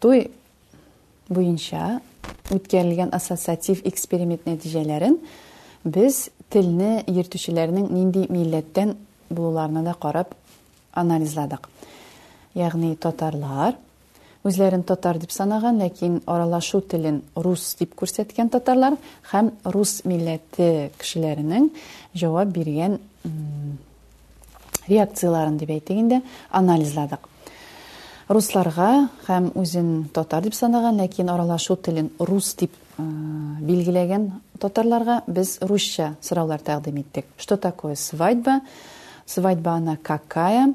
Туй буенча үткәрелгән ассоциатив эксперимент нәтиҗәләрен без телне йөртүчеләрнең нинди милләттән булуларына да карап анализладык. Ягъни татарлар, үзләрен татар дип санаган, ләкин аралашу телен рус дип күрсәткән татарлар һәм рус милләте кешеләренең җавап биргән реакцияләрен дип әйтик инде, анализладык. Русларга һәм үзен татар дип санаган, ләкин аралашу телен рус дип э, билгеләгән татарларга без русча сораулар тәкъдим иттек. Что такое свадьба? Свадьба она какая?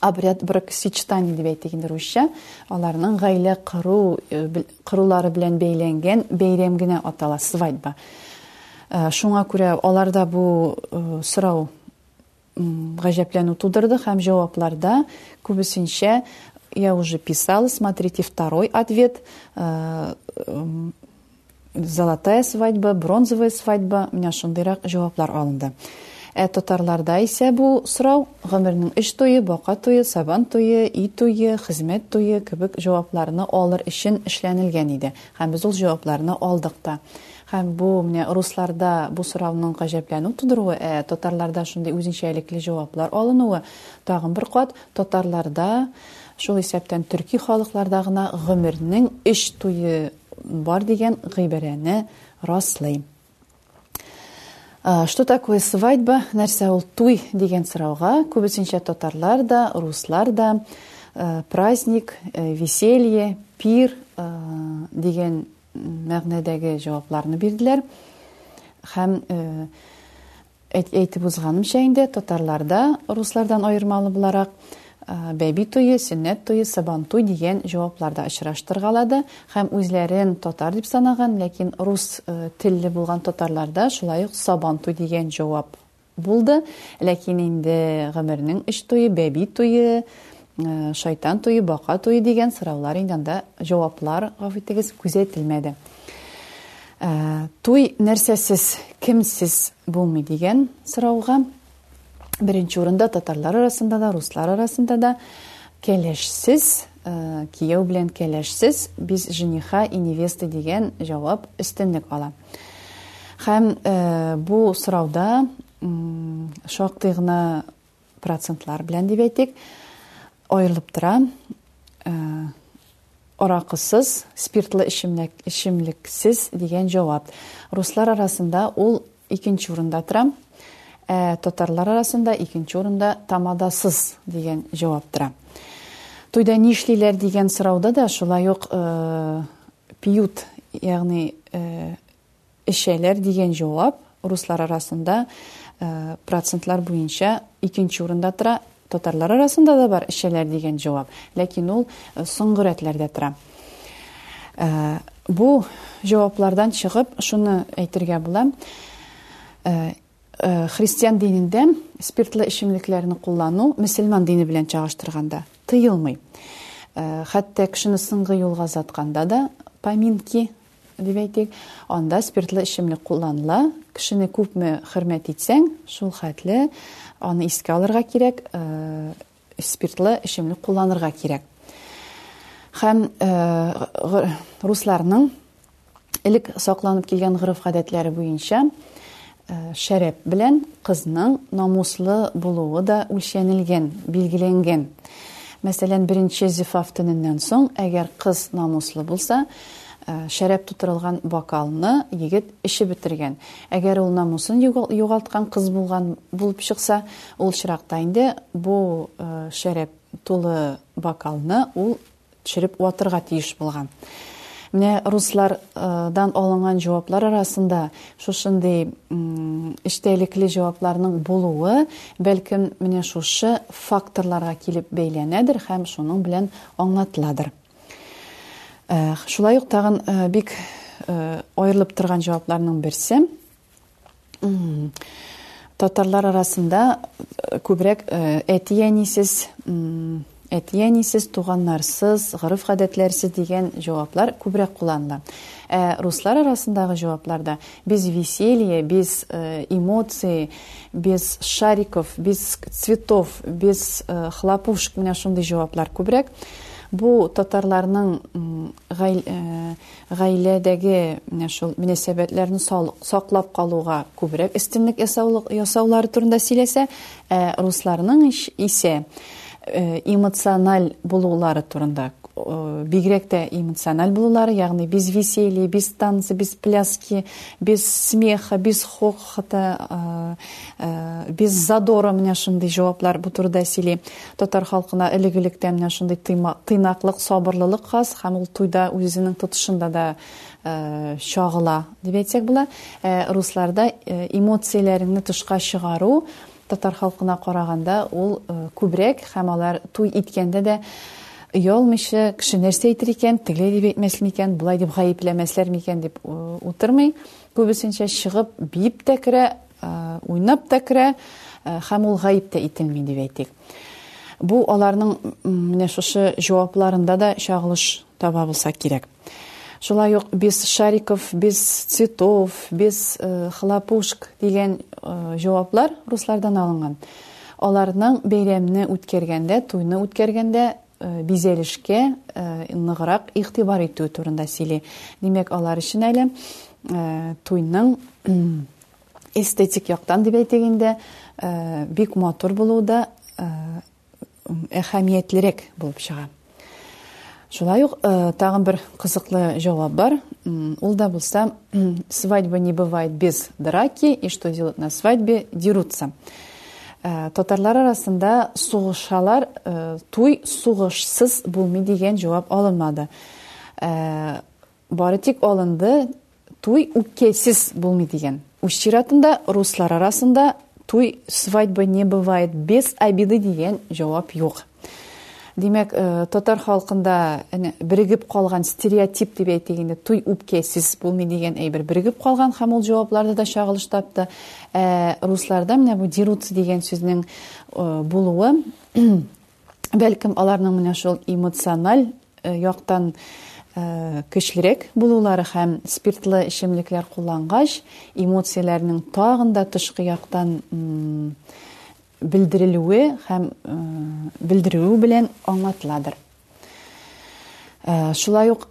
обряд бракосочетания дип әйтик инде русча аларның гаилә кыру э, кырулары белән бәйләнгән бәйрәм генә атала свадьба э, шуңа күрә аларда бу э, сорау гаҗәпләнү тудырды һәм җавапларда күбесенчә я уже писала смотрите второй ответ Золотая свадьба, бронзовая свадьба, менә шундыйрак җаваплар алынды. Ә татарларда исә бу сорау гомернең өч туе, бака туе, сабан туе, и туе, хезмәт туе кебек җавапларны алыр өчен эшләнелгән иде. Һәм без ул җавапларны алдык та. Һәм бу менә русларда бу сорауның гаҗәпләнү тудыруы, ә татарларда шундый үзенчәлекле җаваплар алынуы тагын бер кат татарларда шул исәптән төрки халыкларда гына гомернең өч туе бар дигән гыйбарәне раслый. Что такое свадьба? Нәрсә ул туй дигән сорауга күбесенчә татарлар да, руслар да праздник, веселье, пир дигән мәгънәдәге җавапларны бирделәр. Һәм Әйтеп узганымча инде, татарларда, руслардан аермалы буларак, бәби туе, сөннәт туе, сабантуй дигән җаваплар да очраштыргалады һәм үзләрен татар дип санаган, ләкин рус телле булган татарларда шулай ук сабантуй дигән җавап булды. Ләкин инде гомернең өч туе, бәби туе, Шайтан туе, бака туе дигән сораулар инде анда җаваплар, гафу итегез, күзәтелмәде. Туй нәрсәсез, кемсез булмый дигән сорауга беренче урында татарлар арасында да, руслар арасында да кәләшсез Э, кияу белән кәләшсез без жениха и невеста дигән җавап өстенлек ала һәм э, бу сорауда шактый гына процентлар белән дип әйтик, аерылып тора. Э, Аракысыз, спиртлы эчемлек, эчемлексез дигән җавап. Руслар арасында ул икенче урында тора. Ә татарлар арасында икенче урында тамадасыз дигән җавап тора. Туйда нишлиләр дигән сорауда да шулай ук э, пьют, ягъни э, Эчәләр дигән җавап руслар арасында процентлар буенча икенче урында тора. Татарлар арасында да бар эчәләр дигән җавап, ләкин ул соңгы рәтләрдә тора. Бу җаваплардан чыгып, шуны әйтергә була. Христиан динендә спиртлы эчемлекләрне куллану мөселман дине белән чагыштырганда тыелмый. Хәтта кешене соңгы юлга озатканда да поминки дип әйтик, анда спиртлы эчемлек кулланыла. Кешене күпме хөрмәт итсәң, шул хәтле аны искә алырга кирәк, спиртлы эчемлек кулланырга кирәк. Һәм русларның элек сакланып килгән гореф-гадәтләре буенча Шәрәп белән кызның намуслы булуы да үлчәнелгән, билгеләнгән. Мәсәлән, беренче зифаф төненнән соң, әгәр кыз намуслы булса, шәрәп тутырылган бокалны егет эчеп бетергән. Әгәр ул намусын югалткан кыз булган булып чыкса, ул чыракта инде бу шәрәп тулы бокалны ул төшереп ватырга тиеш булган. Менә руслар дан алынган җаваплар арасында шушындый эчтәлекле җавапларның булуы, бәлкем, менә шушы факторларга килеп бәйләнәдер һәм шуның белән аңлатыладыр. Шулай ук тагын бик аерылып торган җавапларның берсе, Татарлар арасында э, күбрәк э, әти-әнисез, әти-әнисез, туганнарсыз, гореф-гадәтләрсез дигән җаваплар күбрәк кулланыла. Ә руслар арасындагы җавапларда без веселье, без э, эмоции, без шариков, без цветов, без хлопушек, менә шундый җаваплар күбрәк. Бу татарларның гаиләдәге менә шул мөнәсәбәтләрне саклап калуга күбрәк өстенлек ясаулары турында сөйләсә, ә русларның исә эмоциональ булулары турында бигрәк тә эмоциональ булулары, ягъни без веселье, без танцы, без пляски, без смеха, без хохота, без задора менә шундый җаваплар бу турыда сөйли. Татар халкына элек-электән менә шундый тыйнаклык, сабырлылык хас һәм ул туйда үзенең тотышында да чагыла, дип әйтсәк була. Ә русларда эмоцияләреңне тышка чыгару татар халкына караганда ул күбрәк һәм алар туй иткәндә дә оялмыйча кеше нәрсә әйтер икән, тегеләй дип әйтмәс микән, болай дип гаепләмәсләр микән дип утырмый. Күбесенчә чыгып биеп тә керә. уйнап та керә һәм ул гаеп тә ителми дип әйтик. Бу аларның менә шушы җавапларында да чагылыш таба булса кирәк. Шулай ук без шариков, без цветов, без э, хлопушк дигән э, җаваплар руслардан алынган. Аларның бәйрәмне үткәргәндә, туйны үткәргәндә Э, бизәлешкә э, ныграк игътибар итү турында сөйли димәк алар өчен әле э, туйның эстетик яктан дип әйтик инде бик матур булуы да әһәмиятлерәк булып чыга шулай ук тагын бер кызыклы җавап бар ул да булса свадьба не бывает без драки и что делать на свадьбе дерутся Э, татарлар арасында сугышалар э, туй сугышсыз булмый дигән җавап алынмады э, бары тик алынды туй үпкәсез булмый дигән үз чиратында руслар арасында туй свадьбы не бывает без обиды дигән җавап юк Димәк, татар халкында әнә бирегеп калган стереотип дип әйтик инде, туй үпкәсез булмый дигән әйбер бирегеп калган һәм ул җавапларда да чагылыш тапты. Ә русларда менә бу дирут дигән сүзнең булуы бәлкем аларның менә шул эмоциональ яктан көчлерәк булулары һәм спиртлы эчемлекләр куллангач, эмоцияләрнең тагын да тышкы яктан белдерелүе һәм белдерүе белән аңлатыладыр. Шулай ук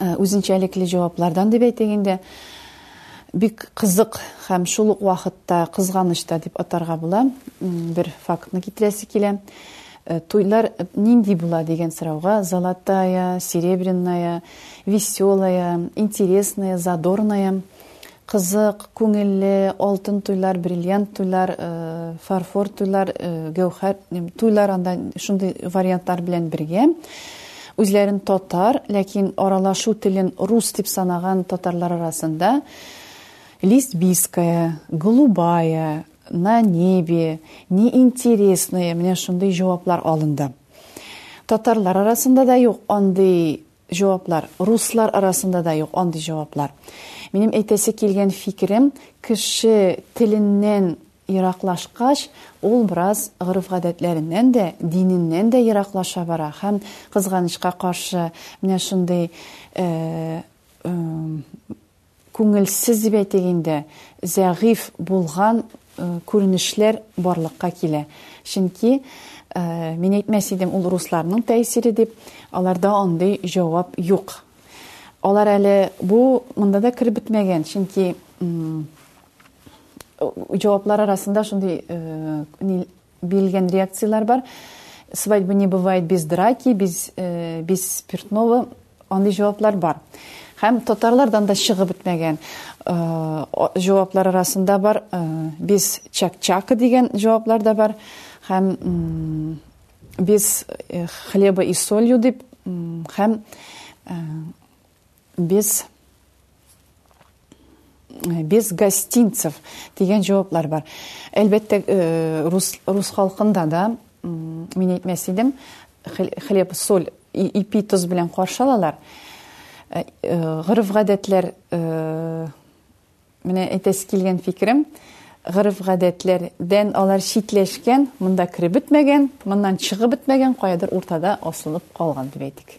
үзенчәлекле җаваплардан дип әйтик инде, бик кызык һәм шул ук вакытта кызганыч та дип атарга була. Бер фактны китерәсе килә. Туйлар нинди була дигән сорауга золотая, серебряная, веселая, интересная, задорная Кызык, күңелле, алтын туйлар, бриллиант туйлар, фарфор туйлар, гәүһәр туйлар анда шундый вариантлар белән бергә. Үзләрен татар, ләкин аралашу телен рус дип санаган татарлар арасында Лисбийская, Голубая, На небе, Неинтересное, менә шундый җаваплар алынды. Татарлар арасында да юк андый Җаваплар. Руслар арасында да юк андый җаваплар. Минем әйтәсе килгән фикерем, кеше теленнән ераклашкач, ул бераз гореф-гадәтләреннән дә, диненнән дә ераклаша бара һәм, кызганычка каршы, менә шундый күңелсез дип әйтик инде, зәгыйфь булган күренешләр барлыкка килә. Чөнки, мин әйтмәс идем, ул русларның тәэсире дип, аларда андый җавап юк. Алар әле бу монда да кереп бетмәгән, чөнки җаваплар арасында шундый Бирелгән реакцияләр бар. Свадьба не бывает без драки, без, э, без спиртного. Андый җаваплар бар. Һәм татарлардан да чыгып бетмәгән э, җаваплар арасында бар. Э, без чак-чакы дигән җаваплар да бар. Һәм м, без э, хлеба и солью дип м, һәм э, без Э, без гостинцев дигән җаваплар бар. Әлбәттә, э, рус, рус халкында да, мин әйтмәс идем, хлеб, соль, ипи, тоз белән каршы алалар. Э, Гырыф гадәтләр Менә әйтәсе килгән фикерем, гореф-гадәтләр дән алар читләшкән, монда кереп бетмәгән, моннан чыгып бетмәгән, каядыр уртада асылып калган дип әйтик.